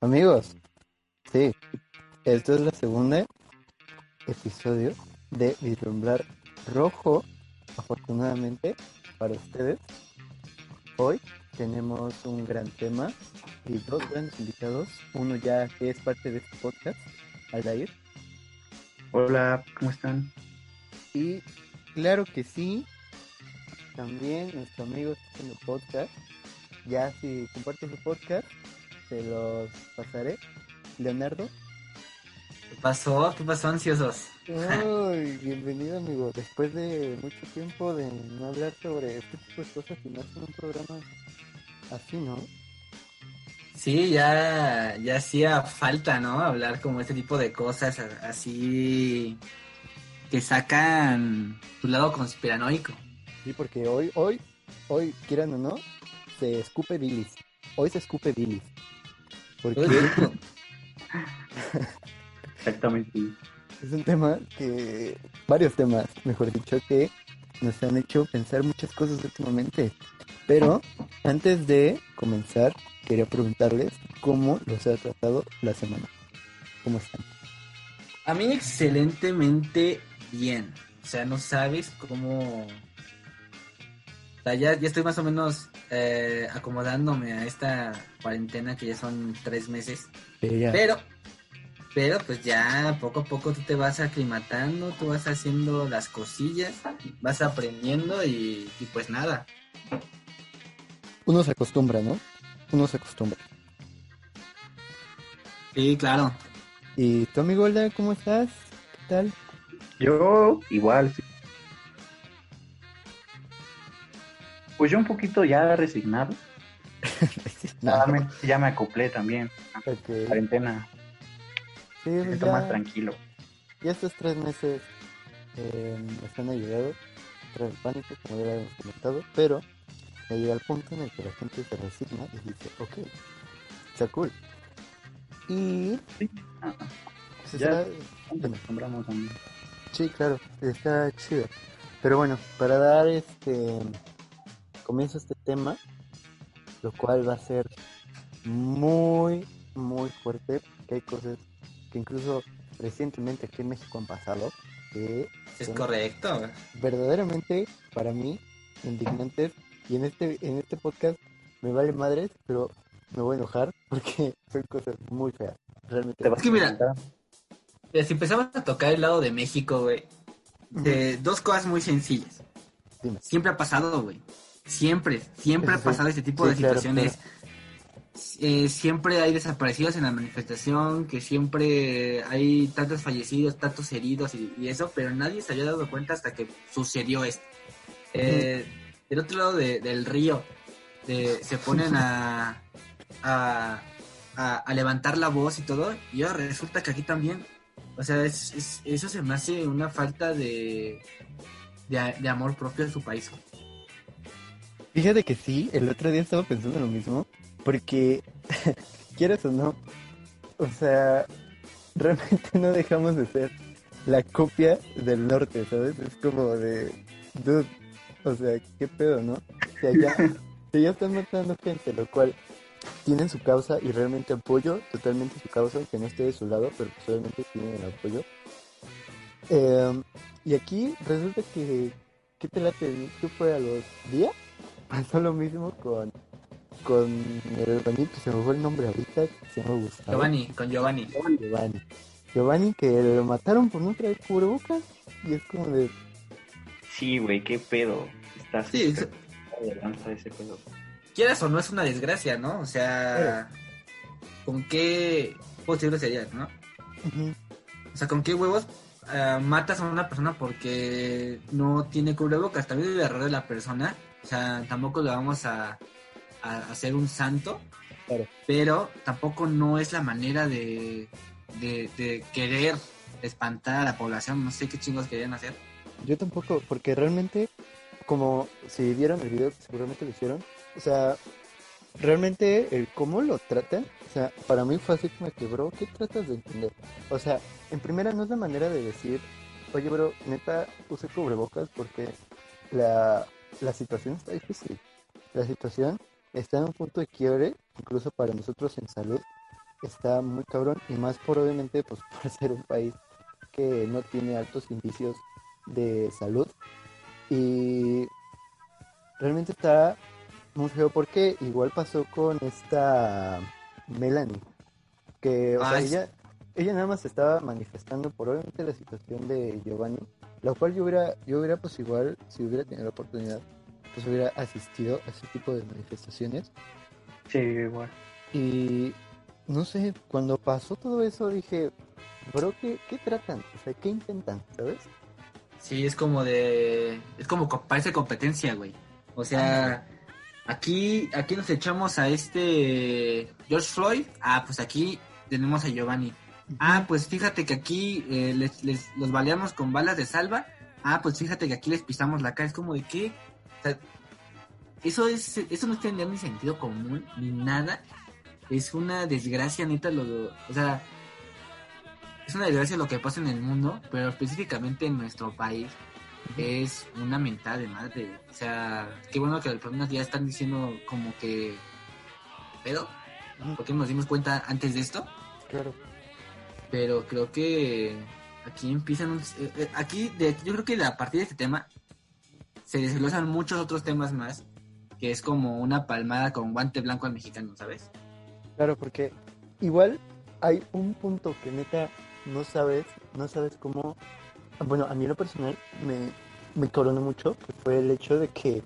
Amigos, sí, esto es la segunda episodio de Vislumbrar Rojo, afortunadamente para ustedes. Hoy tenemos un gran tema y dos grandes invitados. Uno ya que es parte de este podcast, Aldair. Hola, ¿cómo están? Y claro que sí, también nuestro amigo está en el podcast. Ya si comparte su podcast, se los pasaré. Leonardo. ¿Qué pasó? ¿Qué pasó, ansiosos? Uy, bienvenido amigo. Después de mucho tiempo de no hablar sobre este tipo de cosas y más en un programa así, ¿no? Sí, ya, ya hacía falta, ¿no? Hablar como este tipo de cosas así que sacan tu lado conspiranoico. Sí, porque hoy, hoy, hoy, quieran o no, se escupe bilis. Hoy se escupe bilis. Porque Exactamente. es un tema que, varios temas, mejor dicho, que nos han hecho pensar muchas cosas últimamente. Pero antes de comenzar, quería preguntarles cómo los ha tratado la semana. ¿Cómo están? A mí excelentemente bien. O sea, no sabes cómo... Sea, ya, ya estoy más o menos eh, acomodándome a esta cuarentena que ya son tres meses. Pero, pero pues ya poco a poco tú te vas aclimatando, tú vas haciendo las cosillas, vas aprendiendo y, y pues nada. Uno se acostumbra, ¿no? Uno se acostumbra. Sí, claro. ¿Y tu amigo Olda, cómo estás? ¿Qué tal? Yo igual. Pues yo un poquito ya resignado. Nada. Realmente ya me acoplé también. Ok. Cuarentena. Sí, Me pues siento ya, más tranquilo. ya estos tres meses eh, están ayudados el pánico, como ya habíamos comentado, pero ya llega el punto en el que la gente se resigna y dice, ok, está cool. Y Ah, pues, Ya. está- Nos a mí. sí, claro, está chido. Pero bueno, para dar este comienzo este tema, lo cual va a ser muy, muy fuerte, porque hay cosas que incluso recientemente aquí en México han pasado, que Es son correcto. verdaderamente para mí indignantes y en este en este podcast me vale madres pero me voy a enojar porque son cosas muy feas realmente Es que mira, Si empezamos a tocar el lado de México, güey, de dos cosas muy sencillas. Dime. Siempre ha pasado, güey. Siempre, siempre Sí, ha pasado este tipo Sí, de claro, situaciones. Eh, siempre hay desaparecidos en la manifestación, que siempre hay tantos fallecidos, tantos heridos y, y eso, pero nadie se había dado cuenta hasta que sucedió esto. Eh, del otro lado de- del río, de- se ponen a, a, a- a levantar la voz y todo, y ahora resulta que aquí también, o sea, es- es- eso se me hace una falta de, de, de amor propio a su país. Fíjate que sí el otro día estaba pensando lo mismo porque quieras o no o sea realmente no dejamos de ser la copia del norte sabes es como de dude o sea qué pedo no o sea ya si ya están matando gente lo cual tienen su causa y realmente apoyo totalmente su causa, aunque no esté de su lado, pero pues obviamente tienen el apoyo. Eh, y aquí resulta que, ¿qué te late? ¿Qué fue a los días? Pasó lo mismo con, con el hermanito, se me fue el nombre ahorita, que se llama Gustavo. Giovanni, con Giovanni. Giovanni. Giovanni, que lo mataron por no traer cubrebocas, y es como de, Sí, güey, qué pedo. Estás Sí, de ese pedo. quieras o no es una desgracia, ¿no? O sea, ¿con qué posible sería, no? O sea, ¿con qué huevos ah, matas a una persona porque no tiene cubrebocas? También es el error de la persona. O sea, tampoco le vamos a, a hacer un santo, claro. pero tampoco no es la manera de, de, de querer espantar a la población. No sé qué chingos querían hacer. Yo tampoco, porque realmente, como si vieron el video, seguramente lo hicieron, o sea, realmente el cómo lo tratan, o sea, para mí fue así como que, bro, ¿qué tratas de entender? O sea, en primera no es la manera de decir, oye, bro, neta, use cubrebocas porque la, la situación está difícil. La situación está en un punto de quiebre, incluso para nosotros en salud, está muy cabrón y más por obviamente pues por ser un país que no tiene altos indicios de salud y realmente está muy feo porque igual pasó con esta Melanie que o sea, Ay, ella ella nada más estaba manifestando por obviamente la situación de Giovanni la cual yo hubiera yo hubiera pues igual si hubiera tenido la oportunidad pues hubiera asistido a ese tipo de manifestaciones Sí, igual. y no sé, cuando pasó todo eso dije, bro, ¿qué, qué tratan? O sea, ¿qué intentan? ¿Sabes? Sí, es como de. Es como co- parece competencia, güey. O sea, aquí, aquí nos echamos a este George Floyd. Ah, pues aquí tenemos a Giovanni. Ah, pues fíjate que aquí eh, les, les- los baleamos con balas de salva. Ah, pues fíjate que aquí les pisamos la cara. Es como de qué. O sea, eso es, eso no tiene ni sentido común ni nada. Es una desgracia, neta. Lo, lo- o sea, es una desgracia lo que pasa en el mundo, pero específicamente en nuestro país es una mentada de madre. O sea, qué bueno que las personas ya están diciendo como que. ¿Pero? Ujú, ¿Por qué nos dimos cuenta antes de esto? Claro. Pero creo que aquí empiezan. un- eh, eh, aquí, de, yo creo que a partir de este tema se desglosan muchos otros temas más. Que es como una palmada con guante blanco al mexicano, ¿sabes? Claro, porque igual hay un punto que neta no sabes, no sabes cómo... Bueno, a mí lo personal me, me coronó mucho, que fue el hecho de que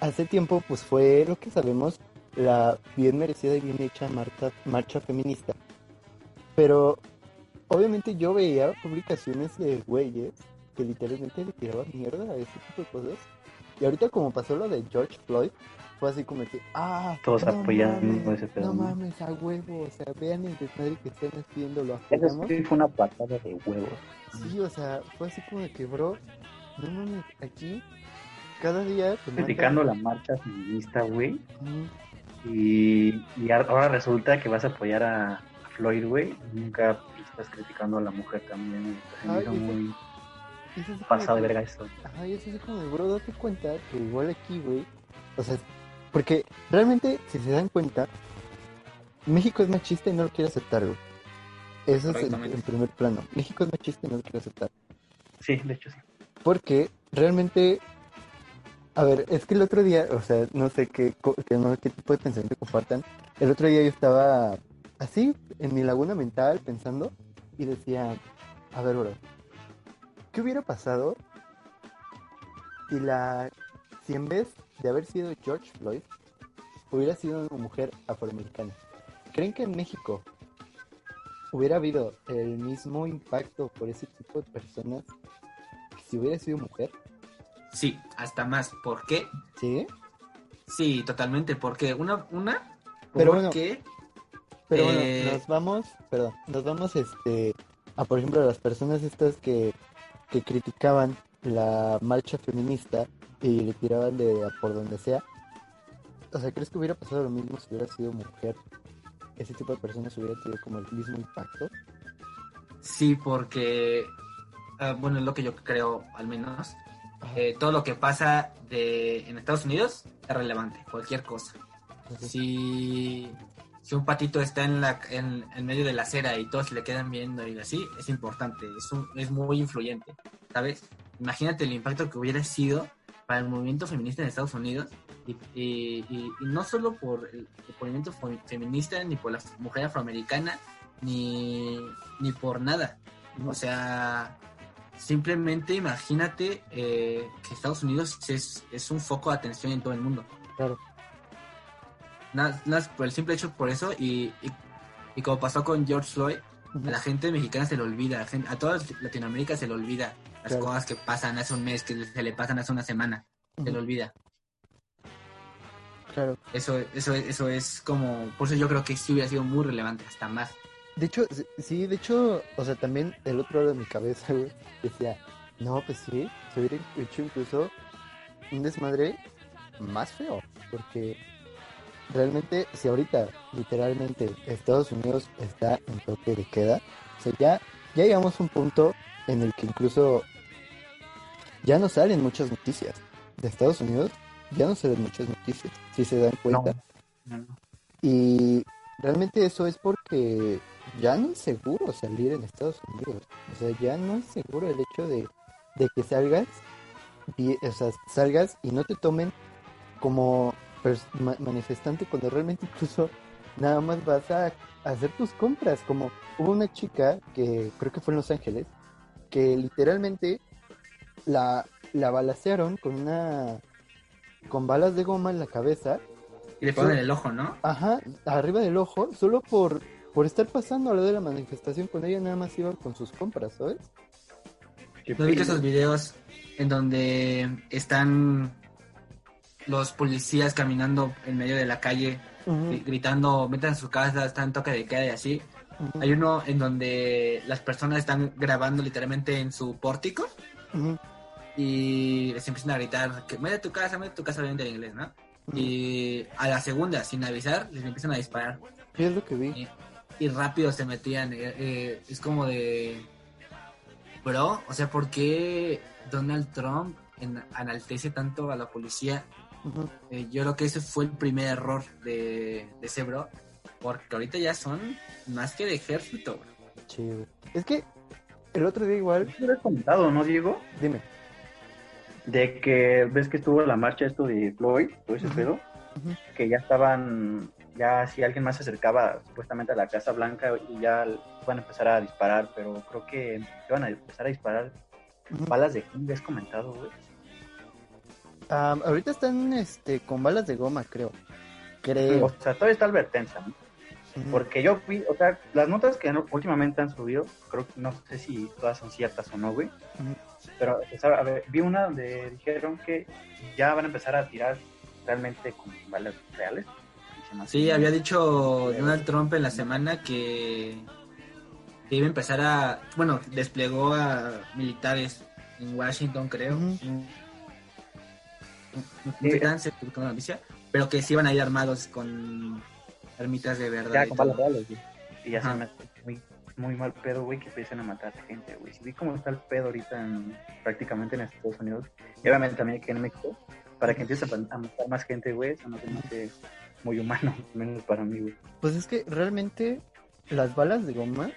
hace tiempo pues fue lo que sabemos, la bien merecida y bien hecha marcha, marcha feminista. Pero obviamente yo veía publicaciones de güeyes que literalmente le tiraban mierda a ese tipo de cosas. Y ahorita como pasó lo de George Floyd, fue así como que, ah, Todos no mames, ese pedo, No mames, a huevo, o sea, vean el desmadre que están haciendo, lo Eso apoyamos. sí fue una patada de huevos. Sí, o sea, fue así como de que, bro, no mames, aquí cada día Criticando la marcha feminista, güey. Y, y ahora resulta que vas a apoyar a Floyd, güey. Nunca estás criticando a la mujer también. Se me Ay, hizo eso- muy es pasado de verga eso. Ajá, y es así como de, bro, date cuenta que igual aquí, güey, o sea, porque realmente, si se dan cuenta, México es machista y no lo quiere aceptar, güey. Eso es en, primer plano. México es machista y no lo quiere aceptar. Sí, de hecho sí. Porque realmente, a ver, es que el otro día, o sea, no sé qué, co- que no sé qué tipo de pensamiento compartan. El otro día yo estaba así, en mi laguna mental, pensando, y decía, a ver, bro, ¿qué hubiera pasado si la, si en vez de haber sido George Floyd, hubiera sido una mujer afroamericana? ¿Creen que en México hubiera habido el mismo impacto por ese tipo de personas que si hubiera sido mujer? Sí, hasta más. ¿Por qué? Sí. Sí, totalmente. Porque una, una, Pero bueno, Pero Eh, bueno, nos vamos, perdón, nos vamos este a por ejemplo a las personas estas que, que criticaban la marcha feminista y le tiraban de a por donde sea. O sea, ¿crees que hubiera pasado lo mismo si hubiera sido mujer? Ese tipo de personas hubiera tenido como el mismo impacto. sí, porque, ah, bueno, es lo que yo creo, al menos. Eh, todo lo que pasa de, en Estados Unidos es relevante, cualquier cosa. así. Si, si un patito está en, la, en, en medio de la acera y todos le quedan viendo y así, es importante, es, un- es muy influyente, ¿sabes? Imagínate el impacto que hubiera sido para el movimiento feminista en Estados Unidos y, y- no solo por el, movimiento fe- feminista ni por la mujer afroamericana ni, ni por nada. O sea, simplemente imagínate eh, que Estados Unidos es, es un foco de atención en todo el mundo. Claro. Nada, nada, por el simple hecho por eso y, y, y como pasó con George Floyd, a la gente mexicana se le olvida, a, gente- a toda Latinoamérica se le olvida las Claro. cosas que pasan hace un mes, que se le pasan hace una semana, se le olvida. Claro. Eso, eso, eso es como, por eso yo creo que sí hubiera sido muy relevante, hasta más. De hecho, sí- sí, de hecho, o sea, también el otro lado de mi cabeza, güey, decía, no, pues sí, se hubiera hecho incluso un desmadre más feo, porque realmente, si ahorita, literalmente, Estados Unidos está en toque de queda, o sea, ya, ya llegamos a un punto en el que incluso ya no salen muchas noticias de Estados Unidos, ya no salen muchas noticias, si se dan cuenta. No, no. Y realmente eso es porque ya no es seguro salir en Estados Unidos. O sea, ya no es seguro el hecho de, de que salgas, y, o sea, salgas y no te tomen como ma- manifestante cuando realmente incluso nada más vas a, a hacer tus compras. Como hubo una chica que creo que fue en Los Ángeles, que literalmente la, la balacearon con una con balas de goma en la cabeza Y le ponen el ojo, ¿no? Ajá, arriba del ojo, solo por, por estar pasando a lo de la manifestación cuando ella nada más iba con sus compras, ¿sabes? ¿No viste esos videos en donde están los policías caminando en medio de la calle, gri- gritando, metan a su casa, están toque de queda y así? Hay uno en donde las personas están grabando literalmente en su pórtico y les empiezan a gritar que mete tu casa, mete tu casa, obviamente en inglés, ¿no? Y a la segunda, sin avisar, les empiezan a disparar. Sí, es lo que vi. Y, y rápido se metían. eh, eh, es como de. Bro, o sea, ¿por qué Donald Trump en- enaltece tanto a la policía? Eh, yo creo que ese fue el primer error de, de ese bro. Porque ahorita ya son más que de ejército, bro. Sí, güey. Es que el otro día igual, Tú lo has comentado, ¿no, Diego? dime. De que ves que estuvo la marcha esto de Floyd, todo ese pedo, que ya estaban, ya si alguien más se acercaba supuestamente a la Casa Blanca y ya iban a empezar a disparar, pero creo que iban a empezar a disparar balas de quién has comentado, güey. Ah, ahorita están este con balas de goma, creo. Creo. O sea, todavía está advertencia, ¿no? Ujú. Porque yo vi, o sea, las notas que últimamente han subido, creo que no sé si todas son ciertas o no, güey. Pero, o sea, a ver, vi una donde dijeron que ya van a empezar a tirar realmente con balas reales. Sí, había dicho Donald Trump en la semana que, que iba a empezar a. Bueno, desplegó a militares en Washington, creo. Un- se publicó la noticia, pero que sí iban a ir armados con armitas de verdad. Ya y con balas reales, güey. Y ya Ajá. se me muy, muy mal pedo, güey, que empiecen a matar gente, güey. Si vi cómo está el pedo ahorita en, prácticamente en Estados Unidos, y obviamente también aquí en México, para que empiece a, a matar más gente, güey, eso no se me hace muy humano, menos para mí, güey. Pues es que realmente las balas de goma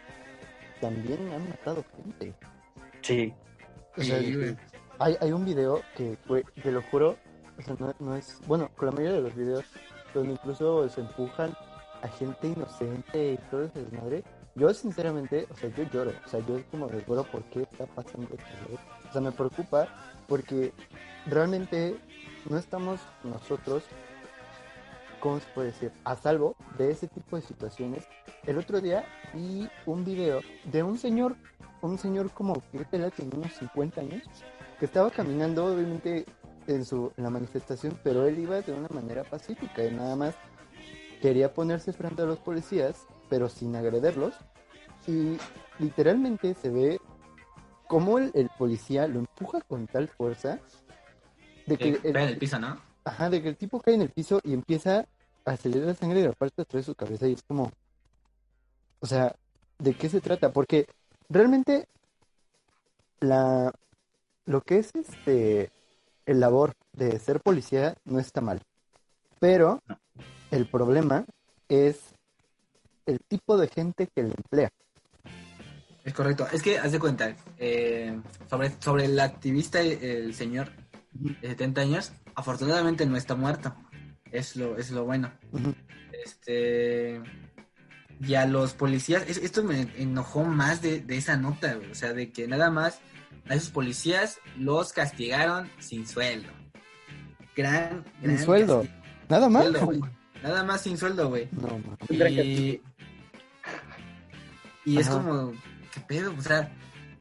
también han matado gente. Sí. O sea, Sí, güey. hay, hay un video que fue, te lo juro, o sea, no, es, bueno, con la mayoría de los videos, donde incluso se empujan a gente inocente y todo ese desmadre. Yo sinceramente, o sea, yo lloro, o sea, yo es como de, bro, ¿por qué está pasando esto? güey?". O sea, me preocupa porque realmente no estamos nosotros, ¿cómo se puede decir? A salvo de ese tipo de situaciones. El otro día vi un video de un señor, un señor como que tenía unos 50 años, que estaba caminando obviamente en su en la manifestación, pero él iba de una manera pacífica y nada más quería ponerse frente a los policías, pero sin agrederlos. Y literalmente se ve cómo el, el policía lo empuja con tal fuerza de que el- en el piso, ¿no? Ajá, de que el tipo cae en el piso y empieza a acelerar la sangre de la parte de atrás de su cabeza y es como, o sea, ¿de qué se trata? Porque realmente la, lo que es este, el labor de ser policía no está mal, pero el problema es el tipo de gente que le emplea. Es correcto. Es que, haz de cuenta, eh, sobre, sobre el activista, el señor de 70 años, afortunadamente no está muerto. Es lo, es lo bueno. Este. Y a los policías, es- esto me enojó más de, de esa nota, güey. O sea, de que nada más a esos policías los castigaron sin sueldo. Gran, Sin gran sueldo. castigo. Nada más. Sueldo. Nada más sin sueldo, güey. No, Y, y es como, ¿qué pedo? O sea,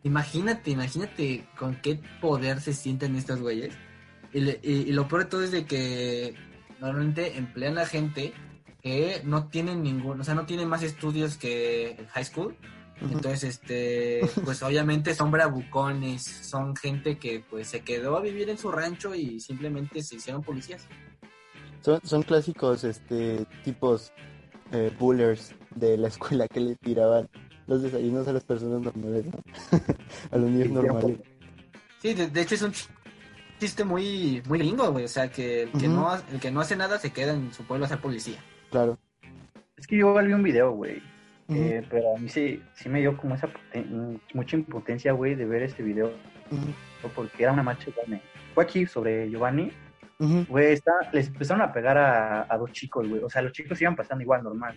imagínate, imagínate con qué poder se sienten estos güeyes. Y, le- y- y lo peor de todo es de que normalmente emplean a gente que no tienen ningún, o sea, no tienen más estudios que el high school. Entonces, este, pues obviamente son bravucones, son gente que pues se quedó a vivir en su rancho y simplemente se hicieron policías. Son, son clásicos este tipos eh, bullers de la escuela que le tiraban los desayunos a las personas normales, ¿no? a los niños Sí, normales. Sí, de, de hecho es un ch- chiste muy, muy gringo, güey. O sea, que el que, Ujú. no, el que no hace nada se queda en su pueblo a ser policía. Claro. Es que yo vi un video, güey. Eh, pero a mí sí, sí me dio como esa mucha impotencia, güey, de ver este video. ujú, Porque era una marcha igual. Fue aquí sobre Giovanni. Güey, está- les empezaron a pegar a, a dos chicos, güey. O sea, los chicos iban pasando igual, normal.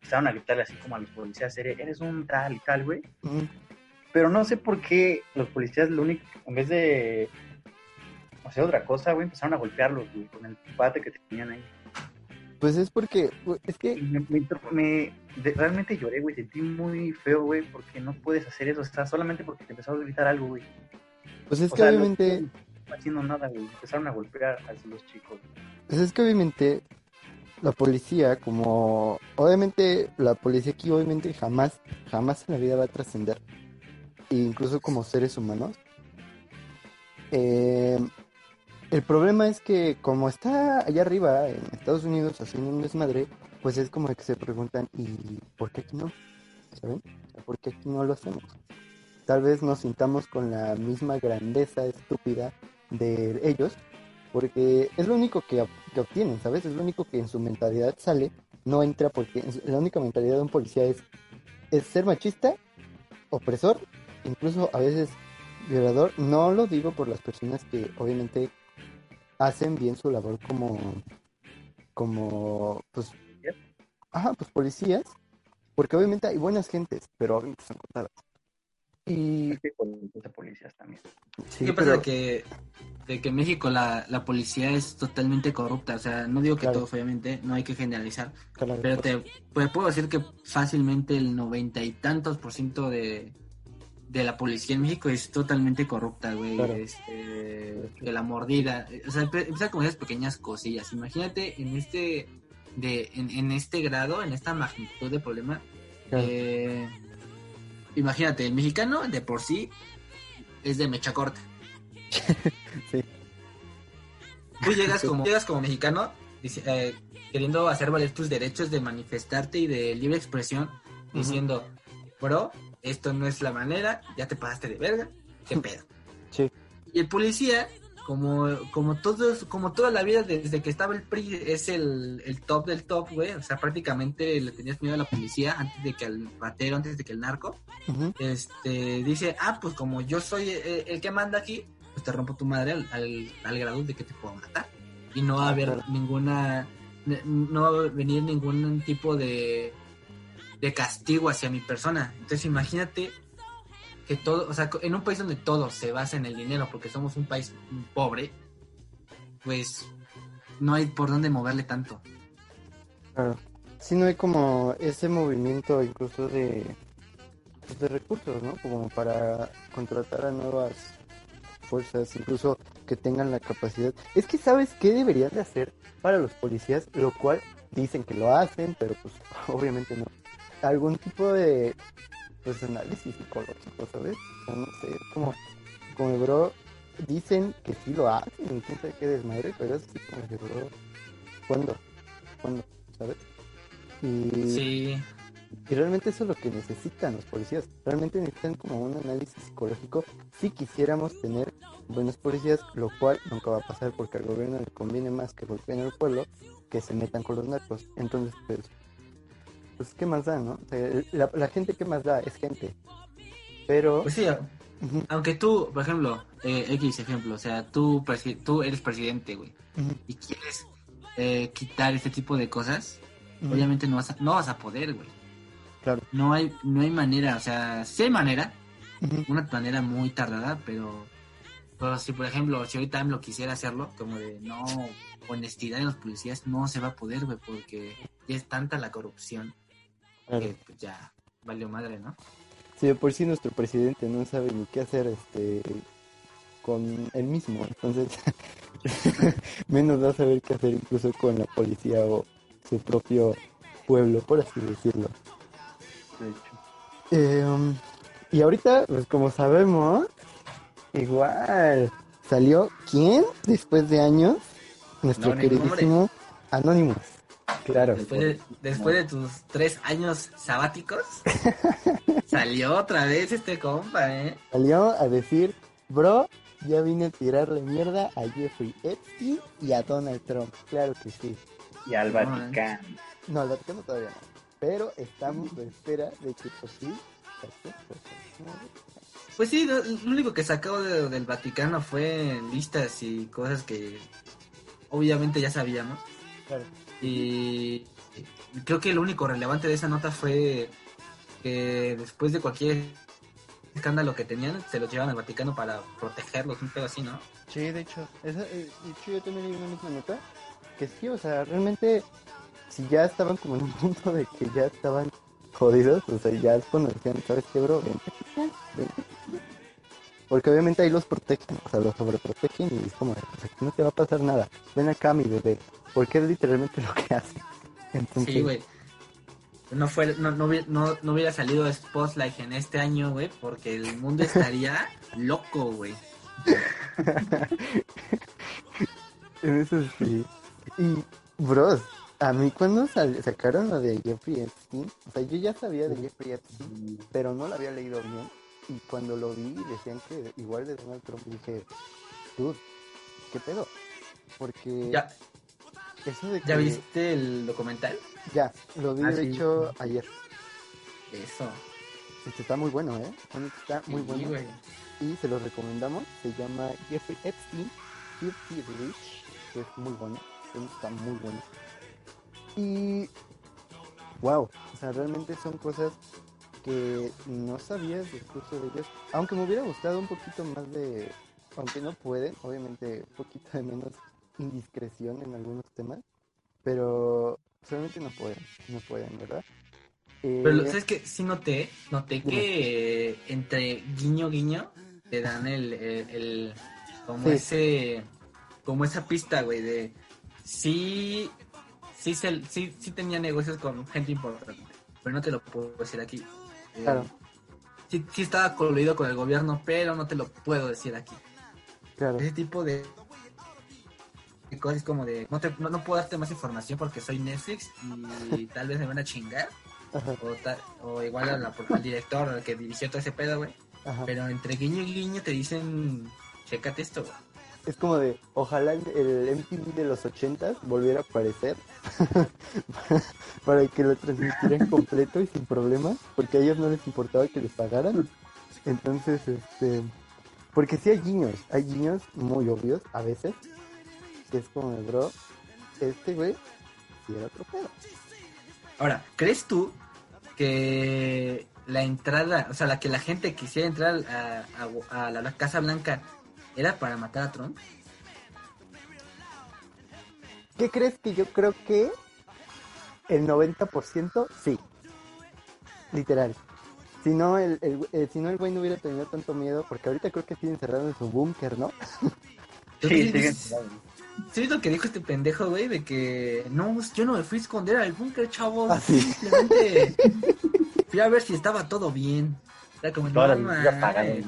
Empezaron a gritarle así como a los policías, "Eres- un tal y tal, güey. Pero no sé por qué los policías, lo único, en vez de hacer otra cosa, güey, empezaron a golpearlos, güey, con el bate que tenían ahí. Pues es porque, es que, me, me- me- realmente lloré, güey, sentí muy feo, güey, porque no puedes hacer eso, o sea, solamente porque te empezaron a gritar algo, güey. pues es O que sea, no obviamente, estaban haciendo nada, güey, empezaron a golpear a los chicos. pues es que obviamente la policía, como, obviamente la policía aquí obviamente jamás, jamás en la vida va a trascender, incluso como seres humanos. Eh, el problema es que como está allá arriba en Estados Unidos haciendo un desmadre, pues es como que se preguntan, ¿y por qué aquí no? ¿Saben? ¿Por qué aquí no lo hacemos? Tal vez nos sintamos con la misma grandeza estúpida de ellos, porque es lo único que, que obtienen, ¿sabes? Es lo único que en su mentalidad sale, no entra porque la única mentalidad de un policía es, es ser machista, opresor, incluso a veces violador. No lo digo por las personas que obviamente hacen bien su labor como, como, pues, ajá, pues policías, porque obviamente hay buenas gentes, pero obviamente son contadas. Y con los policías también. sí, ¿Qué pasa pero- de que, de que en México la, la policía es totalmente corrupta? O sea, no digo que Claro. todos, obviamente, no hay que generalizar, claro, pero te pues, puedo decir que fácilmente el noventa y tantos por ciento de, de la policía en México es totalmente corrupta, güey. Claro. Este, de la mordida, o sea, empieza con esas pequeñas cosillas. Imagínate en este, de, en, en este grado, en esta magnitud de problema, Claro. eh, imagínate, el mexicano de por sí es de mecha corta. Sí. Tú llegas como, llegas como mexicano eh, queriendo hacer valer tus derechos de manifestarte y de libre expresión, diciendo, bro, esto no es la manera, ya te pasaste de verga, qué pedo. Sí. Y el policía, como, como todos, como toda la vida desde que estaba el PRI, es el, el top del top, güey. O sea, prácticamente le tenías miedo a la policía antes de que al ratero, antes de que el narco. Este, dice, ah, pues como yo soy el, el que manda aquí, pues te rompo tu madre al, al, al grado de que te puedo matar. Y no va a haber Claro. ninguna, no va a venir ningún tipo de, de castigo hacia mi persona. Entonces imagínate que todo, o sea, en un país donde todo se basa en el dinero, porque somos un país pobre, pues no hay por dónde moverle tanto. Claro. Sí, no hay como ese movimiento incluso de, pues, de recursos, ¿no? Como para contratar a nuevas fuerzas, incluso que tengan la capacidad. Es que, ¿sabes qué deberían de hacer para los policías? Lo cual dicen que lo hacen, pero pues obviamente no. Algún tipo de pues análisis psicológico, ¿sabes? O sea, no sé, como, como bro, dicen que sí lo hacen, quién sabe qué desmadre, pero es así como de bro, ¿cuándo? ¿Cuándo? ¿Sabes? Y, Sí, y realmente eso es lo que necesitan los policías. Realmente necesitan como un análisis psicológico si quisiéramos tener buenos policías, lo cual nunca va a pasar porque al gobierno le conviene más que golpeen al pueblo que se metan con los narcos. Entonces, pues, pues ¿qué más da, no? La, la gente que más da es gente. Pero, pues sí, aunque tú, por ejemplo, eh, X ejemplo, o sea, tú, presi- tú eres presidente, güey, y quieres eh, quitar este tipo de cosas, obviamente no vas a, no vas a poder, güey. claro. No hay, no hay manera, o sea, sí hay manera, una manera muy tardada, pero, pero si por ejemplo, si ahorita lo quisiera hacerlo, como de no honestidad en los policías, no se va a poder, güey, porque ya es tanta la corrupción claro. que pues, ya valió madre, ¿no? Si de por sí nuestro presidente no sabe ni qué hacer este con él mismo, entonces menos va a saber qué hacer incluso con la policía o su propio pueblo, por así decirlo. De hecho. Eh, um, y ahorita, pues como sabemos, igual salió quién después de años, nuestro queridísimo Anonymous. Claro. Después de, después de tus tres años sabáticos, salió otra vez este compa, ¿eh? Salió a decir, bro, ya vine a tirarle mierda a Jeffrey Epstein y a Donald Trump. Claro que sí. Y al No, Vaticano. No, el Vaticano todavía no. Pero estamos a espera de que por sí. Pues sí, lo, lo único que sacó de- del Vaticano fue listas y cosas que obviamente ya sabíamos. Claro. Y creo que lo único relevante de esa nota fue que después de cualquier escándalo que tenían, se los llevan al Vaticano para protegerlos, un pedo así, ¿no? Sí, de hecho, esa, eh, de hecho yo también leí una misma nota que sí, o sea, realmente si ya estaban como en un punto de que ya estaban jodidos, o sea, ya es cuando decían, ¿sabes qué, bro? Vente, vente. Porque obviamente ahí los protegen, o sea, los sobreprotegen y es como, no te va a pasar nada. Ven acá, mi bebé, porque es literalmente lo que hacen. Entonces, Sí, güey. No, fue, no, no, hubiera- no, no hubiera salido Spotlight en este año, güey, porque el mundo estaría loco, güey. En eso sí. Y, bros, a mí cuando sal- sacaron lo de Jeffrey Epstein, o sea, yo ya sabía de Jeffrey Epstein, pero no lo había leído bien. Y cuando lo vi, decían que igual de Donald Trump, dije, dude, ¿qué pedo? Porque ¿Ya, eso de que... ¿Ya viste el documental? Ya, lo vi Ah, de sí. hecho ayer. Eso. Este está muy bueno, ¿eh? Está muy Sí, bueno. güey. y se lo recomendamos. Se llama Jeffrey Epstein, Filthy Rich, que es muy bueno, está muy bueno. Y wow, o sea, realmente son cosas que no sabías discurso de ellos, aunque me hubiera gustado un poquito más de, aunque no pueden, obviamente un poquito de menos indiscreción en algunos temas, pero solamente no pueden, no pueden, ¿verdad? Eh, Pero lo- ¿sabes qué? Sí noté, noté que entre guiño guiño te dan el, el, el- como Sí. ese como esa pista, güey, de sí sí se, sí sí tenía negocios con gente importante, pero no te lo puedo decir aquí. Eh, Claro. Sí, sí estaba coludido con el gobierno, pero no te lo puedo decir aquí. claro, Ese tipo de, cosas como de no, te, no, no puedo darte más información porque soy Netflix y tal vez me van a chingar. O, ta- o igual a la- al director al que dirigió todo ese pedo, güey. Pero entre guiño y guiño te dicen, chécate esto, güey. Es como de, ojalá el, el MTV de los 80 volviera a aparecer para que lo transmitieran completo y sin problemas, porque a ellos no les importaba que les pagaran. Entonces, este, porque sí hay guiños, hay guiños muy obvios a veces, que es como bro, este güey, sí era otro pedo. Ahora, ¿crees tú que la entrada, o sea, la que la gente quisiera entrar a, a- a la Casa Blanca era para matar a Trump? ¿Qué crees que yo creo que el 90% sí? Literal. Si no, el, el- eh, si no, el güey no hubiera tenido tanto miedo, porque ahorita creo que sigue encerrado en su búnker, ¿no? Sí, sí- siguen. ¿Sí lo que dijo este pendejo, güey? De que no, yo no me fui a esconder al búnker, chavos. Ah, sí. Simplemente fui a ver si estaba todo bien. Era como, no, Toda la mames.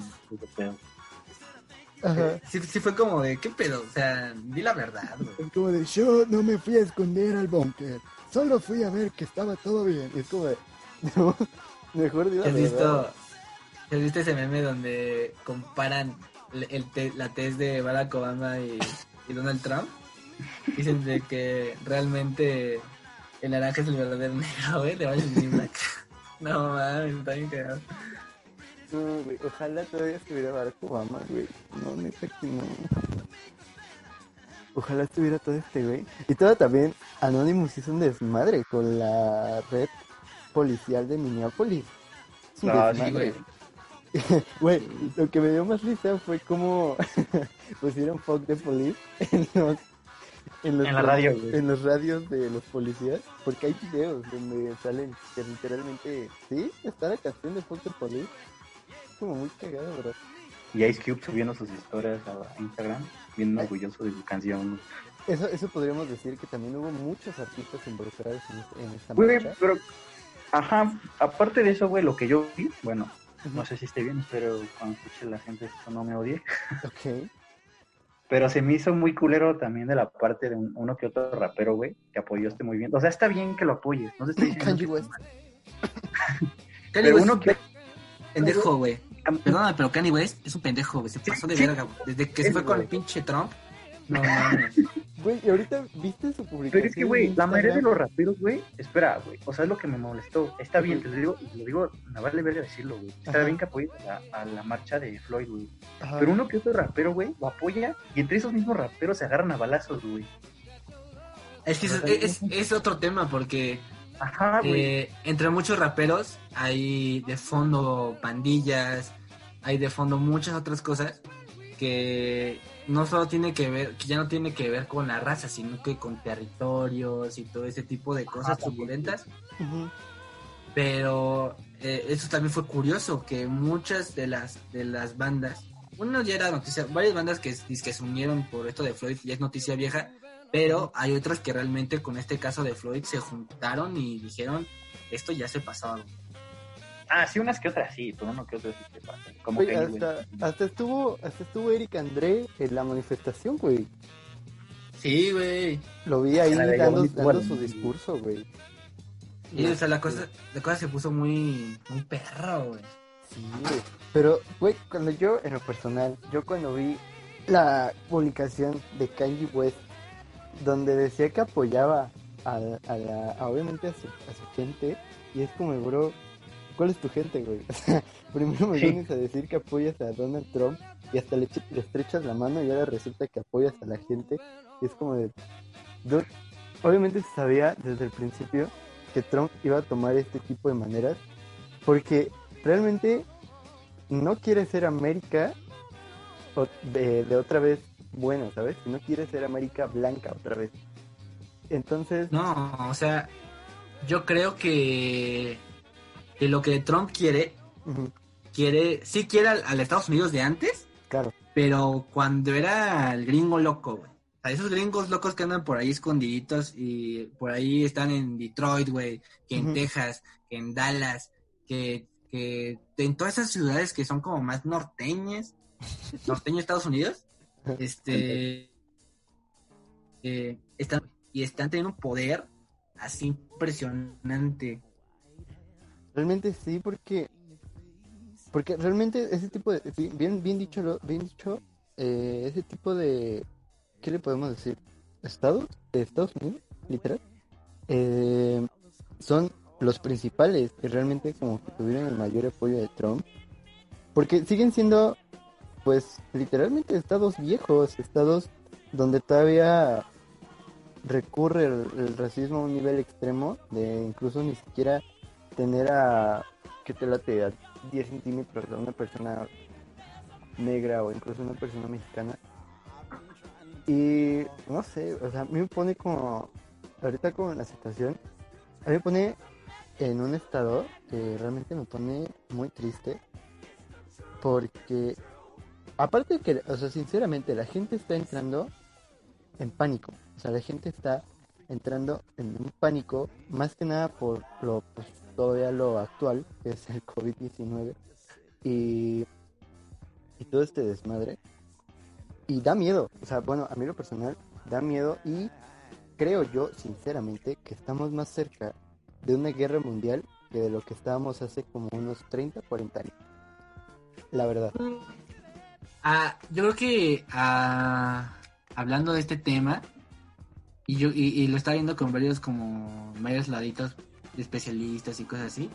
Ajá. Sí, sí fue como de, ¿qué pedo? O sea, di la verdad, güey. Como de, yo no me fui a esconder al búnker, solo fui a ver que estaba todo bien. Es como de, no, mejor di la ¿Has verdad. visto, ¿Has visto ese meme donde comparan el, el te- la test de Barack Obama y, y Donald Trump? Dicen de que realmente el naranja es el verdadero negro, güey, de Orange is the New Black. No mames, está bien cagado. No, güey, ojalá todavía estuviera Barack Obama, güey. No, neta que no. Ojalá estuviera todo este güey. Y todo también, Anonymous hizo un desmadre con la red policial de Minneapolis. Es un Ah, sí, desmadre. Güey, lo que me dio más risa fue como pusieron fuck the police en los en, los En la radio, güey. en los radios de los policías, porque hay videos donde salen que literalmente, sí, está la canción de fuck the police. Es como muy cagado, bro. Y Ice Cube subiendo sus historias a Instagram, bien orgulloso de su canción. Eso, eso podríamos decir que también hubo muchos artistas involucrados en, este- en esta Güey, pero, ajá, aparte de eso, güey, lo que yo vi, bueno, No sé si esté bien, espero cuando escuche la gente esto no me odie, Ok. pero se me hizo muy culero también de la parte de un- uno que otro rapero, güey, que apoyó este movimiento. O sea, está bien que lo apoyes, no se está diciendo Kanye West. Uno que... pendejo, güey. Perdóname, pero Kanye West es un pendejo, güey. Se pasó de sí. verga, güey. Desde que se fue con el pinche Trump. No mames. Güey, y ahorita viste su publicación. Pero es que, güey, la mayoría de los raperos, güey, espera, güey. O sea, es lo que me molestó. Está bien, te lo digo, y lo digo, me vale verga decirlo, güey. Está Ajá. bien que apoyes a la, a la marcha de Floyd, güey. Pero uno que otro rapero, güey, lo apoya y entre esos mismos raperos se agarran a balazos, güey. Es que eso- es, es otro tema porque Ajá, güey. eh, entre muchos raperos hay de fondo pandillas, hay de fondo muchas otras cosas que no solo tiene que ver, que ya no tiene que ver con la raza, sino que con territorios y todo ese tipo de cosas turbulentas. Pero eh, eso también fue curioso, que muchas de las de las bandas, uno ya era noticia, varias bandas que, que se unieron por esto de Floyd, ya es noticia vieja, pero hay otras que realmente con este caso de Floyd se juntaron y dijeron, esto ya se pasaba. Ah, sí, unas que otras sí, pero uno que otro sí que pasa. Como West. hasta, hasta estuvo, hasta estuvo Eric André en la manifestación, güey. Sí, güey. Lo vi ahí dando, su discurso, güey. Y, o sea, la cosa, la cosa se puso muy, muy perro, güey. Sí, güey. Pero, güey, cuando yo, en lo personal, yo cuando vi la publicación de Kanye West, donde decía que apoyaba a, a la, a, obviamente a su, a su gente, y es como, bro, ¿cuál es tu gente, güey? O sea, primero me Sí. vienes a decir que apoyas a Donald Trump y hasta le, le estrechas la mano y ahora resulta que apoyas a la gente, y es como de, dude, obviamente se sabía desde el principio que Trump iba a tomar este tipo de maneras, porque realmente no quiere ser América de otra vez buena, ¿sabes? No quiere ser América blanca otra vez. Entonces, No, o sea, yo creo que, que lo que Trump quiere, quiere, sí quiere al, al Estados Unidos de antes, claro, pero cuando era el gringo loco, güey. Sea, esos gringos locos que andan por ahí escondiditos y por ahí están en Detroit, güey, que en. Texas, que en Dallas, que, que en todas esas ciudades que son como más norteñas, norteño Estados Unidos, este, eh, están, y están teniendo un poder así impresionante. Realmente sí, porque porque realmente ese tipo de bi- bien bien dicho bien dicho eh, ese tipo de ¿qué le podemos decir? estados de Estados Unidos, literal, eh, son los principales que realmente como que tuvieron el mayor apoyo de Trump, porque siguen siendo, pues, literalmente estados viejos, estados donde todavía recurre el racismo a un nivel extremo de incluso ni siquiera tener a, que te late, a 10 centímetros a una persona negra o incluso una persona mexicana. Y no sé, o sea, a mí me pone como, ahorita con la situación, a mí me pone en un estado que realmente me pone muy triste, porque aparte de que, o sea, sinceramente, la gente está entrando en pánico, o sea, la gente está entrando en un pánico, más que nada por lo, pues, todavía lo actual, es el COVID-19, y, todo este desmadre. Y da miedo, o sea, bueno, a mí lo personal da miedo y creo yo, sinceramente, que estamos más cerca de una guerra mundial que de lo que estábamos hace como unos 30, 40 años. La verdad. Ah, yo creo que ah, hablando de este tema, y yo y, lo está viendo con varios como varios laditos especialistas y cosas así,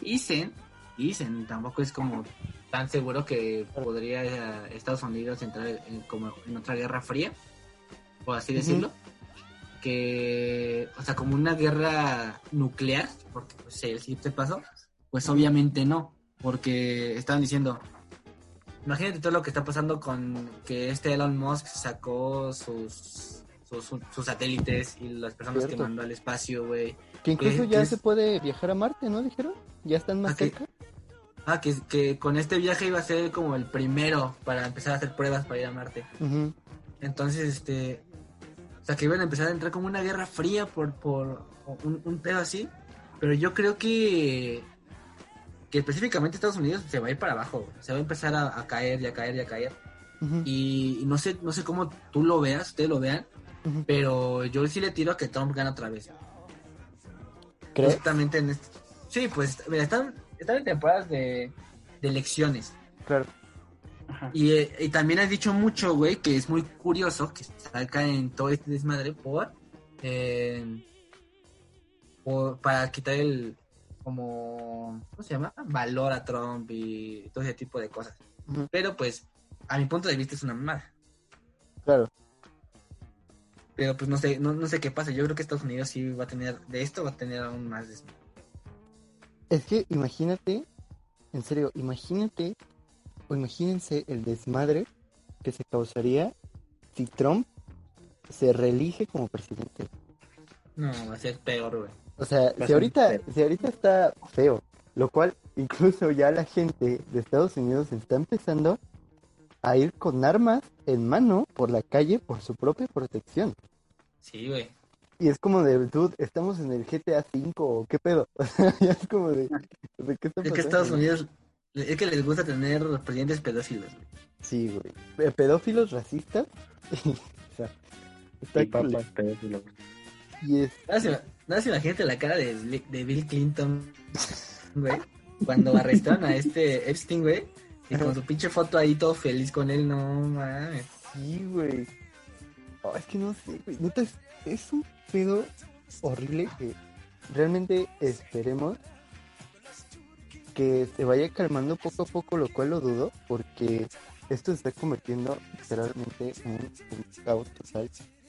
dicen, dicen, tampoco es como tan seguro que podría eh, Estados Unidos entrar en, como en otra guerra fría, por así decirlo, que, o sea, como una guerra nuclear, porque pues, el siguiente paso, pues obviamente no, porque estaban diciendo, imagínate todo lo que está pasando con que este Elon Musk sacó sus sus, sus satélites y las personas que mandó al espacio, güey. Que incluso ya que se puede viajar a Marte, ¿no? Dijeron. Ya están más Ah, que- cerca. Ah, que, que con este viaje iba a ser como el primero para empezar a hacer pruebas para ir a Marte. Entonces, este. O sea, que iban a empezar a entrar como una guerra fría por, por un, un pedo así. Pero yo creo que. Que específicamente Estados Unidos se va a ir para abajo. Se va a empezar a, a caer y a caer y a caer. Y no sé no sé cómo tú lo veas, ustedes lo vean. Pero yo sí le tiro a que Trump gane otra vez. ¿Crees? Justamente en este- Sí, pues mira, están, están en temporadas de, de elecciones. Claro. Ajá. Y, eh, y también has dicho mucho, güey, que es muy curioso que salga en todo este desmadre por, eh, por para quitar el como ¿cómo se llama? valor a Trump y todo ese tipo de cosas. Pero pues a mi punto de vista es una mamada. Claro. Pero pues no sé, no, no sé qué pasa. Yo creo que Estados Unidos sí va a tener de esto va a tener aún más desmadre. Es que imagínate, en serio, imagínate o imagínense el desmadre que se causaría si Trump se reelige como presidente. No, va a ser peor, güey. O sea, Va si ahorita, si ahorita está feo, lo cual incluso ya la gente de Estados Unidos está empezando a ir con armas en mano por la calle por su propia protección. Sí, güey. Y es como de, dude, estamos en el GTA V o qué pedo. O sea, ya es como de, ¿de qué está Es que pasando? Estados Unidos es que les gusta tener presidentes pedófilos, güey. Sí, güey. Pe- Pedófilos racistas. o sea, está Y papas, pedófilos. Y es, Nada más imagínate la cara de, de Bill Clinton, güey, cuando arrestaron a este Epstein, güey, y con su pinche foto ahí todo feliz con él, no mames. sí, güey. Oh, es que no sé, güey. Neta, es, es un pedo horrible que realmente esperemos que se vaya calmando poco a poco, lo cual lo dudo, porque esto se está convirtiendo literalmente en un caos total.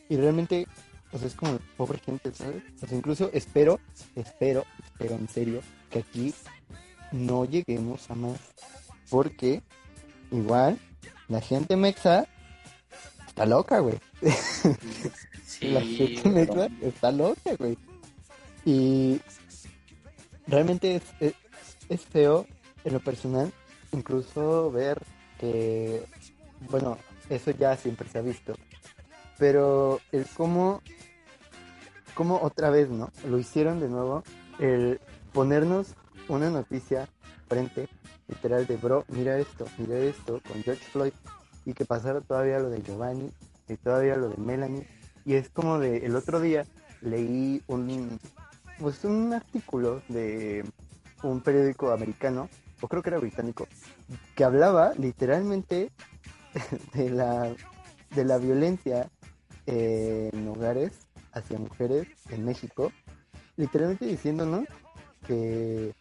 Y realmente, sea, es como pobre gente, ¿sabes? Sea, incluso espero, espero, espero en serio, que aquí no lleguemos a más. Porque igual la gente mexa está loca, güey. Sí, La gente mexa está loca, güey. Y realmente es, es, es feo en lo personal, incluso ver que, bueno, eso ya siempre se ha visto, pero el cómo, cómo otra vez, ¿no? Lo hicieron de nuevo, el ponernos una noticia frente, literal, de bro, mira esto, mira esto, con George Floyd, y que pasara todavía lo de Giovanni, y todavía lo de Melanie, y es como de, el otro día leí un, pues un artículo de un periódico americano, o creo que era británico, que hablaba literalmente de la, de la violencia en hogares hacia mujeres en México, literalmente diciéndonos que,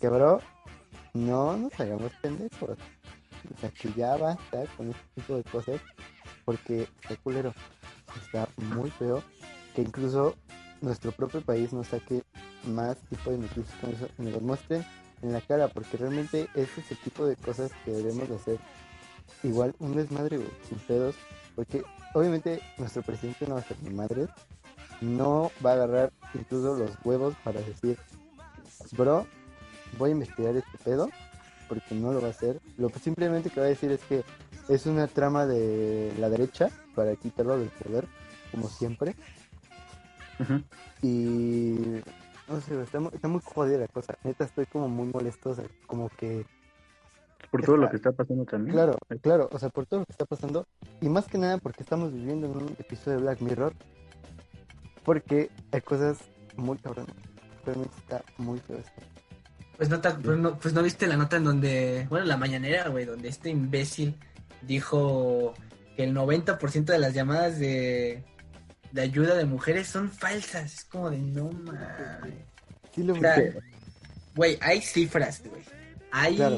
que bro, no nos hagamos pendejos. O sea, que ya basta con este tipo de cosas, porque está culero, está muy feo, que incluso nuestro propio país nos saque más tipo de noticias con eso, y nos lo muestren en la cara, porque realmente ese es el tipo de cosas que debemos de hacer. Igual un desmadre, sin pedos, porque obviamente nuestro presidente no va a ser ni madre, no va a agarrar incluso los huevos para decir, bro, voy a investigar este pedo, porque no lo va a hacer. Lo que simplemente que va a decir es que es una trama de la derecha para quitarlo del poder, como siempre. Y no sé, está, está muy jodida la cosa. Neta, estoy como muy molesto, o sea, como que Por todo lo que está pasando también. Claro, claro, o sea, por todo lo que está pasando y más que nada porque estamos viviendo en un episodio de Black Mirror porque hay cosas muy cabronas. Realmente está muy feo esto. Pues no, pues no, pues no viste la nota en donde, bueno, la mañanera, güey, donde este imbécil dijo que el 90% de las llamadas de, de ayuda de mujeres son falsas. Es como de no mames. Sí lo O sea, vi. Güey, hay cifras, güey. Hay, Claro.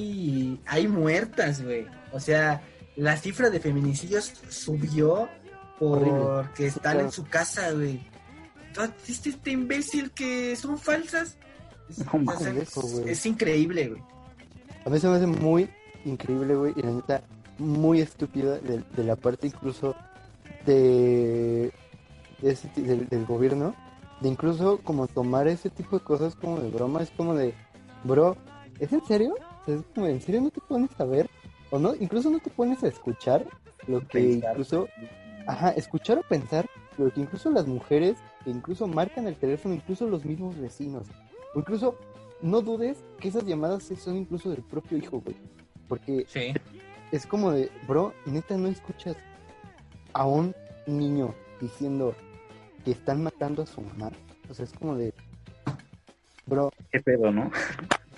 hay muertas, güey. O sea, la cifra de feminicidios subió porque están claro. en su casa, güey. ¿viste este imbécil que son falsas? Es, No güey. es increíble, güey. A mí se me hace muy increíble, güey, y la neta muy estúpida de, de la parte incluso de, de ese del, del gobierno, de incluso como tomar ese tipo de cosas como de broma, es como de, bro, ¿es en serio? Es como, ¿en serio no te pones a ver? O no, incluso no te pones a escuchar lo que Pensar. incluso, ajá, escuchar o pensar lo que incluso las mujeres, que incluso marcan el teléfono, incluso los mismos vecinos, o incluso no dudes que esas llamadas son incluso del propio hijo, güey. Porque Sí. Es como de, bro, neta no escuchas a un niño diciendo que están matando a su mamá. O sea, es como de, bro, Qué pedo, ¿no?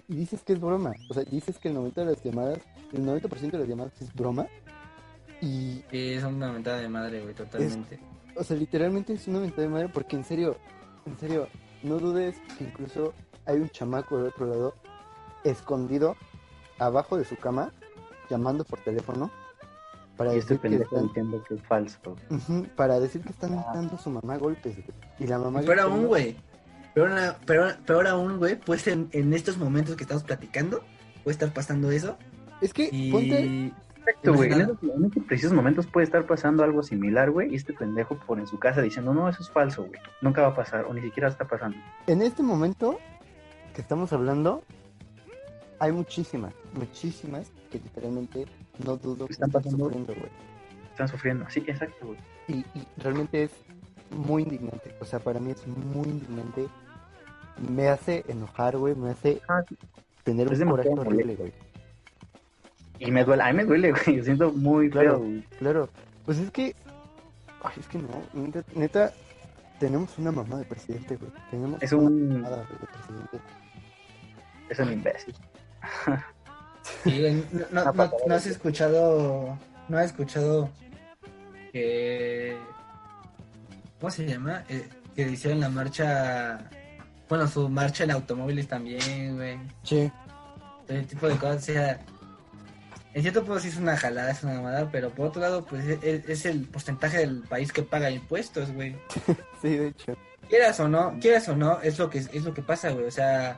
y dices que es broma. O sea, dices que el 90% de las llamadas, el 90% de las llamadas es broma. Y, Sí, es una mentada de madre, güey, totalmente. o sea, literalmente es una mentada de madre porque en serio, en serio, no dudes que incluso hay un chamaco del otro lado escondido abajo de su cama llamando por teléfono para Y este decir que pendejo están, diciendo que es falso. Para decir que están dando a su mamá golpes güey. y la mamá Pero aún, güey. Peor, peor, peor aún, güey, pues en, en estos momentos que estamos platicando, puede estar pasando eso. es que Y... ponte Exacto, güey. En estos precisos momentos puede estar pasando algo similar, güey. Y este pendejo por en su casa diciendo, no, eso es falso, güey. Nunca va a pasar, o ni siquiera está pasando. En este momento que estamos hablando, hay muchísimas, muchísimas que literalmente no dudo que Están sufriendo, güey. Están sufriendo. Sí, exacto, güey. Y, y realmente es muy indignante. O sea, para mí es muy indignante. Me hace enojar, güey. Me hace Ah, tener un coraje horrible, güey. Y me duele, a mí me duele, güey. Yo siento muy Claro. feo, güey. Claro. Pues es que. Ay, es que no. Neta, neta, tenemos una mamá de presidente, güey. Tenemos Es una un, güey, de presidente. es un imbécil. Sí, güey, no, no, Una no- patada, no has escuchado, no has escuchado que, ¿cómo se llama? Eh, que hicieron la marcha, bueno, su marcha en automóviles también, güey. Sí. Ese tipo de cosas, o sea, en cierto punto sí es una jalada, es una mamada, pero por otro lado, pues es, es el porcentaje del país que paga impuestos, güey. Sí, de hecho. Quieras o no, quieras o no, es lo que es lo que pasa, güey. O sea,